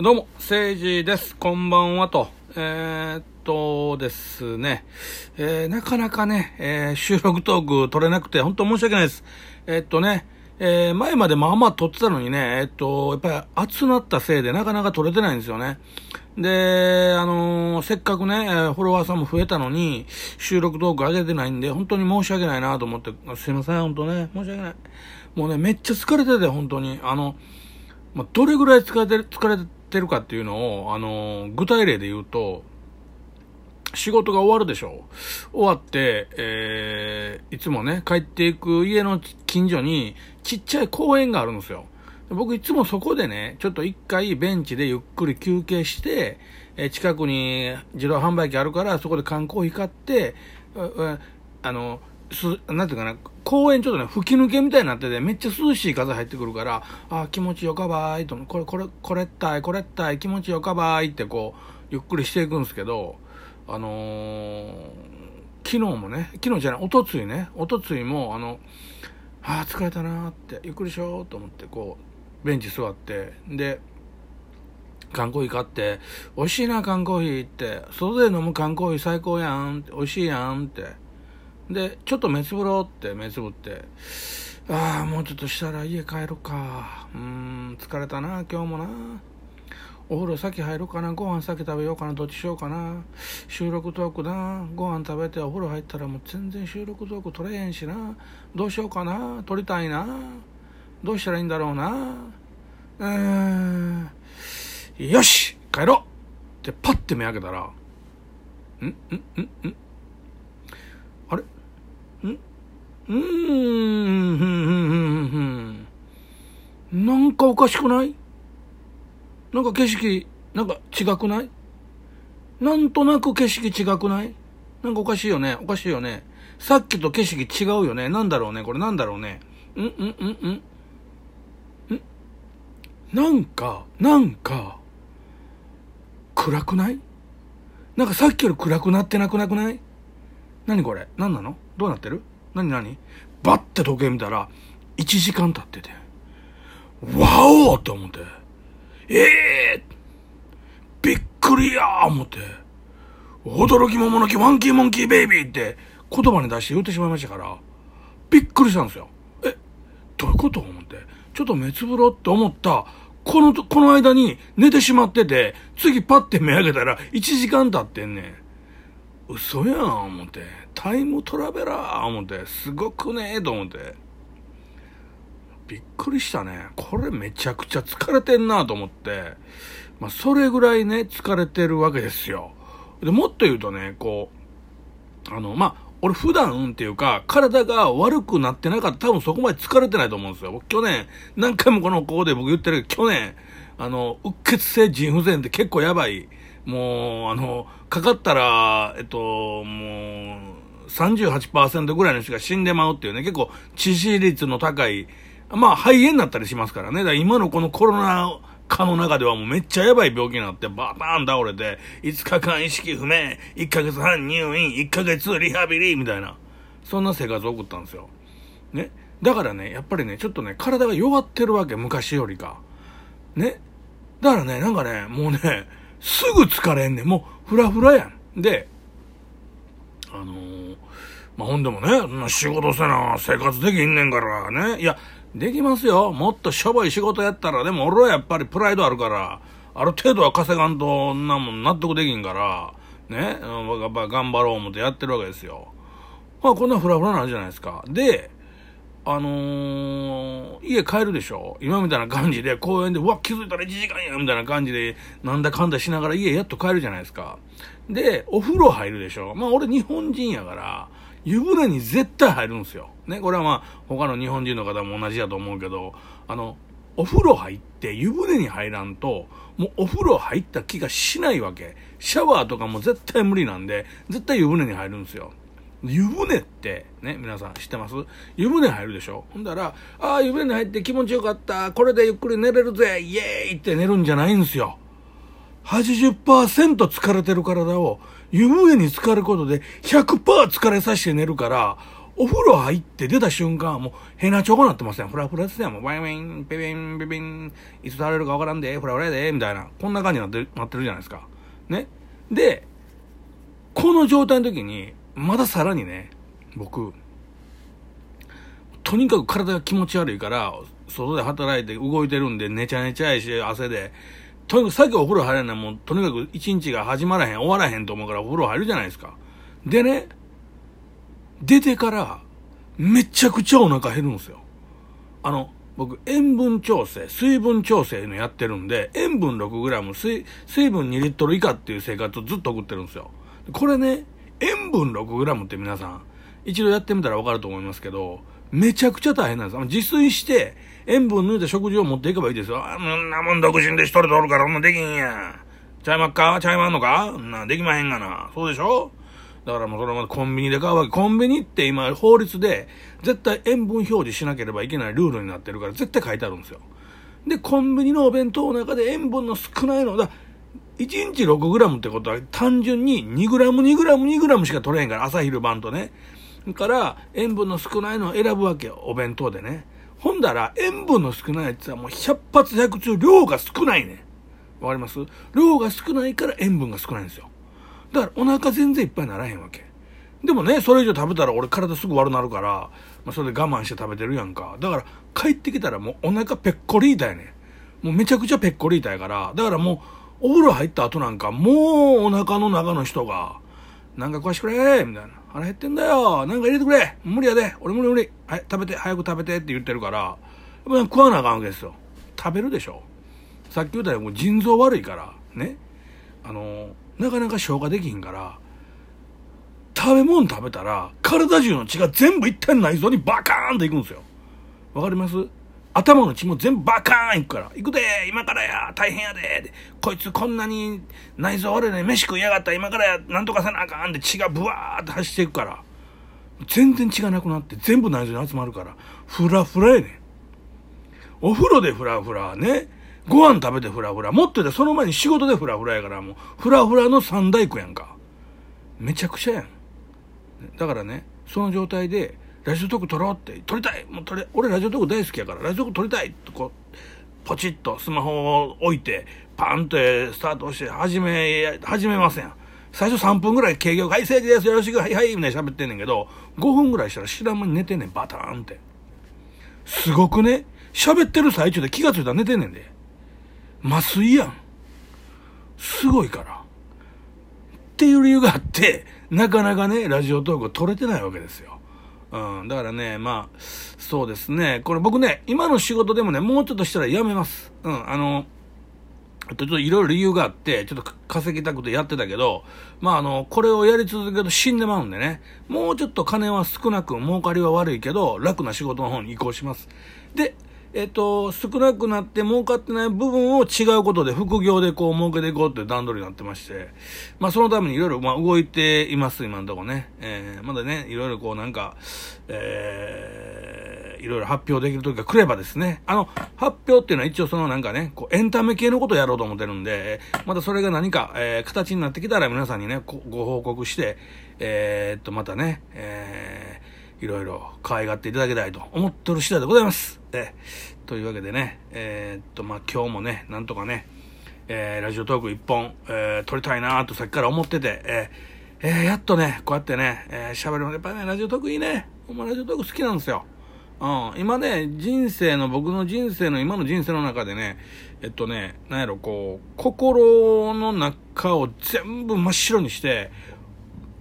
どうも、政治です。こんばんはと。えー、っとですね、えー、なかなかね、えー、収録トーク取れなくて、本当申し訳ないです。え、っとね、え、前までまあまあ撮ってたのにね、え、っと、やっぱり暑なったせいでなかなか撮れてないんですよね。で、あのせっかくね、フォロワーさんも増えたのに、収録トーク上げてないんで、本当に申し訳ないなと思って、すいません、本当ね、申し訳ない。もうね、めっちゃ疲れてて、本当に。あの、ま、どれぐらい疲れてる、疲れててるかっていうのを、あの具体例で言うと、仕事が終わるでしょ終わって、えー、いつもね、帰っていく家の近所にちっちゃい公園があるんですよ。僕いつもそこでね、ちょっと一回ベンチでゆっくり休憩して、え近くに自動販売機あるから、そこで缶コーヒー買って、あの、す、なんていうかな、公園ちょっとね、吹き抜けみたいになってて、めっちゃ涼しい風入ってくるから、あー気持ちよかばーいと、これ、これ、これったい、これったい、気持ちよかばーいってこう、ゆっくりしていくんですけど、あのー昨日もね、昨日じゃない、おとついね、おとついも、あの、ああ、疲れたなーって、ゆっくりしようと思って、こう、ベンチ座って、で、缶コーヒー買って、美味しいな、缶コーヒーって、外で飲む缶コーヒー最高やんって、美味しいやんって。で、ちょっと目つぶろうって、目つぶって、ああ、もうちょっとしたら家帰るか。うーん、疲れたな、今日もな。お風呂先入ろうかな、ご飯先食べようかな、どっちしようかな。収録トークな、ご飯食べてお風呂入ったらもう全然収録トーク取れへんしな。どうしようかな、撮りたいな。どうしたらいいんだろうな。うーん、よし帰ろうってパッて目開けたら、ん？ん？ん？んあれんうーん、ふんふんふんふんなんかおかしくない？なんか景色、なんか違くない？なんとなく景色違くない？なんかおかしいよね？おかしいよね？さっきと景色違うよね？なんだろうね？これなんだろうね？んんんん。ん？なんか、なんか、暗くない？なんかさっきより暗くなってなくなくない？何これ？何なの？どうなってる？何何？バッて時計見たら、1時間経ってて。わおって思って。ええびっくりや思って。驚き桃の木ファンキーモンキーベイビーって言葉に出して言ってしまいましたから、びっくりしたんですよ。え、どういうこと思って。ちょっと目つぶろうって思った、この、この間に寝てしまってて、次パッて目開けたら1時間経ってんねん。嘘やん、思って。タイムトラベラー、思って。すごくねと思って。びっくりしたね。これめちゃくちゃ疲れてんなと思って。まあ、それぐらいね、疲れてるわけですよ。で、もっと言うとね、こう、あの、まあ、俺普段っていうか、体が悪くなってなかった多分そこまで疲れてないと思うんですよ。僕去年、何回もこのここで僕言ってるけど、去年、あの、うっ血性腎不全って結構やばい。もう、あの、かかったら、えっと、もう、38%ぐらいの人が死んでまうっていうね、結構致死率の高い、まあ肺炎になったりしますからね。だから今のこのコロナ禍の中ではもうめっちゃやばい病気になってバターン倒れて、5日間意識不明、1ヶ月半入院、1ヶ月リハビリみたいな、そんな生活を送ったんですよ。ね。だからね、やっぱりね、ちょっとね、体が弱ってるわけ、昔よりか。ね。だからね、なんかね、もうね、すぐ疲れんねん。もう、フラフラやん。で、あのーまあ、ほんでもね、仕事せな生活できんねんからね。いや、できますよ。もっとしょぼい仕事やったら、でも俺はやっぱりプライドあるから、ある程度は稼がんと、んなもん納得できんから、ね、やっぱ頑張ろう思ってやってるわけですよ。まあ、こんなフラフラなんじゃないですか。で、あのー家帰るでしょ今みたいな感じで公園で、うわ、気づいたら1時間やみたいな感じで、なんだかんだしながら家やっと帰るじゃないですか。で、お風呂入るでしょまあ俺日本人やから、湯船に絶対入るんですよ。ね、これはまあ他の日本人の方も同じだと思うけど、あの、お風呂入って湯船に入らんと、もうお風呂入った気がしないわけ。シャワーとかも絶対無理なんで、絶対湯船に入るんですよ。湯船って、ね、皆さん知ってます？湯船入るでしょ？ほんだら、ああ、湯船に入って気持ちよかった。これでゆっくり寝れるぜ。イエーイって寝るんじゃないんですよ。80%疲れてる体を湯船に浸かることで100%疲れさせて寝るから、お風呂入って出た瞬間は、もう、ヘナチョコなってますやん。フラフラですやん。もう、バイバイン、ペペン、ペペン、いつ倒れるかわからんで、フラフラで、みたいな。こんな感じになってる、なってるじゃないですか。ね。で、この状態の時に、まださらにね、僕、とにかく体が気持ち悪いから、外で働いて動いてるんで、ねちゃねちゃいし、汗で、とにかくさっきお風呂入らないもう、とにかく一日が始まらへん、終わらへんと思うからお風呂入るじゃないですか。でね、出てから、めちゃくちゃお腹減るんですよ。あの、僕、塩分調整、水分調整のやってるんで、塩分 6g、水、水分2リットル以下っていう生活をずっと送ってるんですよ。これね、塩分 6g って皆さん、一度やってみたらわかると思いますけど、めちゃくちゃ大変なんです。自炊して、塩分抜いた食事を持っていけばいいですよ。あんなもん独身で一人でおるから、そんなできんや。ちゃいまっか？ちゃいまんのか？な、できまへんがな。そうでしょ？だからもうそれまでコンビニで買うわけ。コンビニって今法律で絶対塩分表示しなければいけないルールになってるから絶対書いてあるんですよ。で、コンビニのお弁当の中で塩分の少ないのだ、1日 6g ってことは単純に 2g、2g、2g しか取れへんから、朝昼晩とね。から塩分の少ないのを選ぶわけよ、お弁当でね。ほんだら塩分の少ないやつはもう100発100中量が少ないね。わかります？量が少ないから塩分が少ないんですよ。だからお腹全然いっぱいにならへんわけ。でもね、それ以上食べたら俺体すぐ悪なるから、まあ、それで我慢して食べてるやんか。だから帰ってきたらもうお腹ぺっこり痛いねもうめちゃくちゃぺっこり痛いから、だからもうお風呂入った後なんかもうお腹の中の人が、なんか食わしてくれみたいな。腹減ってんだよ。なんか入れてくれ。無理やで。俺無理無理。はい、食べて。早く食べて。って言ってるから、やっぱ食わなあかんわけですよ。食べるでしょ。さっき言ったように腎臓悪いから、ね。あのなかなか消化できひんから、食べ物食べたら、体中の血が全部一体内臓にバカーンといくんですよ。わかります？頭の血も全部バカーンいくから、行くで今からや大変やでこいつこんなに内臓悪いのに飯食いやがった今からやなんとかせなあかんって血がブワーって走っていくから、全然血がなくなって全部内臓に集まるから、フラフラやねん。お風呂でフラフラね。ご飯食べてフラフラ。もっと言ってその前に仕事でフラフラやからもう、フラフラの三大工やんか。めちゃくちゃやん。だからね、その状態で、ラジオトーク撮ろうって、撮りたいもう撮れ、俺ラジオトーク大好きやから、ラジオトーク撮りたいとこう、ポチッとスマホを置いて、パンってスタートして、始め、始めません。最初3分ぐらい営業、はい、政治です、よろしく、はいはい、みたいな喋ってんねんけど、5分ぐらいしたら知らん間に寝てんねん、バターンって。すごくね、喋ってる最中で気がついたら寝てんねんで。麻酔やん。すごいから。っていう理由があって、なかなかね、ラジオトーク撮れてないわけですよ。うん。だからね、まあ、そうですね。これ僕ね、今の仕事でもね、もうちょっとしたら辞めます。うん。あの、ちょっといろいろ理由があって、ちょっと稼ぎたくてやってたけど、まああの、これをやり続けると死んでまうんでね、もうちょっと金は少なく、儲かりは悪いけど、楽な仕事の方に移行します。で、えっと、少なくなって儲かってない部分を違うことで副業でこう儲けていこうって段取りになってまして、まあそのためにいろいろまあ動いています、今のとこね。えー、まだね、いろいろこうなんか、えー、いろいろ発表できる時が来ればですね、あの、発表っていうのは一応そのなんかね、こうエンタメ系のことをやろうと思ってるんで、またそれが何か、えー、形になってきたら皆さんにね、ご報告して、えー、っと、またね、えー、いろいろ可愛がっていただきたいと思ってる次第でございます。えというわけでね、えー、っと、まあ、今日もね、なんとかね、えー、ラジオトーク一本、えー、撮りたいなとさっきから思ってて、えー、えー、やっとね、こうやってね、えー、喋るのやっぱりね、ラジオトークいいね。お前ラジオトーク好きなんですよ。うん、今ね、人生の、僕の人生の、今の人生の中でね、えっとね、なんやろ、こう、心の中を全部真っ白にして、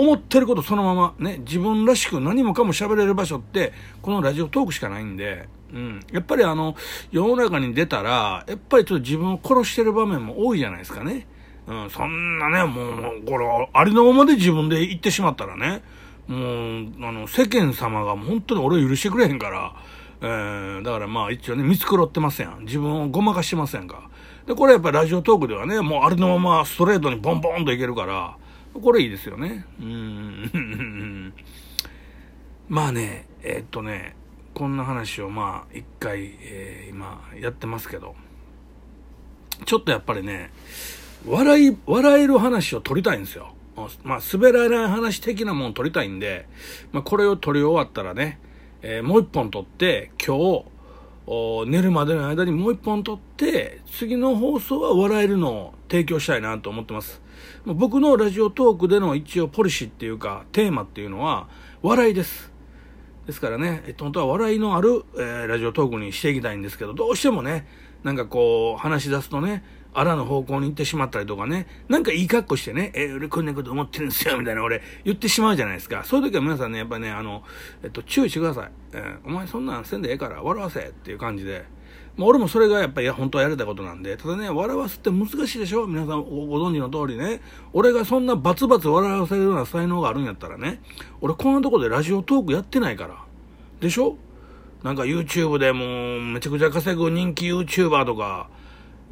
思ってることそのままね、自分らしく何もかも喋れる場所って、このラジオトークしかないんで、うん。やっぱりあの、世の中に出たら、やっぱりちょっと自分を殺してる場面も多いじゃないですかね。うん、そんなね、もう、これ、ありのままで自分で言ってしまったらね、もう、あの、世間様が本当に俺を許してくれへんから、えー、だからまあ一応ね、見繕ってません。自分をごまかしてませんか。で、これやっぱりラジオトークではね、もうありのままストレートにボンボンといけるから、これいいですよね。うん。まあね、えー、っとね、こんな話をまあ一回、えー、今やってますけど、ちょっとやっぱりね、笑い、笑える話を撮りたいんですよ。まあ、滑らない話的なもの撮りたいんで、まあ、これを撮り終わったらね、えー、もう一本撮って、今日、寝るまでの間にもう一本撮って、次の放送は笑えるのを提供したいなと思ってます。僕のラジオトークでの一応ポリシーっていうか、テーマっていうのは、笑いです。ですからね、えっと、本当は笑いのある、えー、ラジオトークにしていきたいんですけど、どうしてもね、なんかこう、話し出すとね、あらの方向に行ってしまったりとかね、なんかいい格好してね、えー、俺こんなこと思ってるんですよ、みたいな俺言ってしまうじゃないですか。そういう時は皆さんね、やっぱりね、あの、えっと、注意してください。えー、お前そんなんせんでええから笑わせっていう感じで。まあ、俺もそれがやっぱり本当はやれたことなんで、ただね、笑わすって難しいでしょ？皆さんご存知の通りね。俺がそんなバツバツ笑わせるような才能があるんやったらね、俺こんなとこでラジオトークやってないから。でしょ？なんか YouTube でもうめちゃくちゃ稼ぐ人気 YouTuber とか、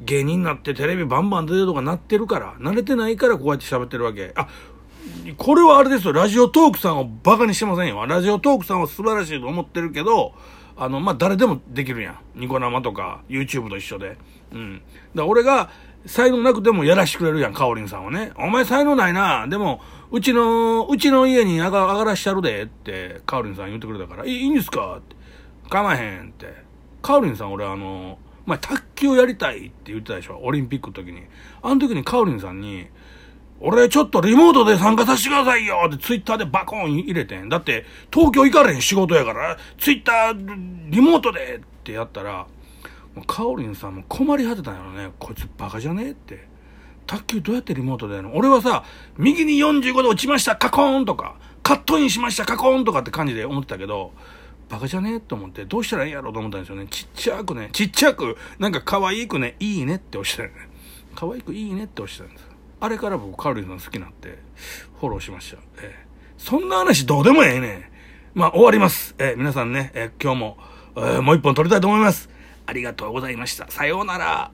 芸人になってテレビバンバン出てるとかなってるから、慣れてないからこうやって喋ってるわけ。あ、これはあれですよ。ラジオトークさんをバカにしてませんよ。ラジオトークさんは素晴らしいと思ってるけど、あの、まあ、誰でもできるやん。ニコ生とか YouTube と一緒で。うん。だから俺が才能なくてもやらしてくれるやん、カオリンさんはね。お前才能ないな。でも、うちの、うちの家に上が上がらしちゃるでって、カオリンさん言ってくれたから、いいいんですか？って。構えへんって。カオリンさん俺あの、まあ、卓球やりたいって言ってたでしょ？オリンピックの時に。あの時にカオリンさんに、俺ちょっとリモートで参加させてくださいよってツイッターでバコーン入れてん。だって東京行かれへん仕事やから、ツイッターリモートでってやったら、カオリンさんも困り果てたんやろね。こいつバカじゃねえって。卓球どうやってリモートでやるの？俺はさ、右に45度落ちました、カコーンとか、カットインしました、カコーンとかって感じで思ってたけど、バカじゃねえと思って、どうしたらいいやろうと思ったんですよね。ちっちゃくね、ちっちゃく、なんか可愛くね、いいねって押してたよね。可愛くいいねって押してたんです。あれから僕、カルリーさん好きになって、フォローしました。えー、そんな話どうでもええねまあ、終わります。えー、皆さんね、えー、今日も、えー、もう一本撮りたいと思います。ありがとうございました。さようなら。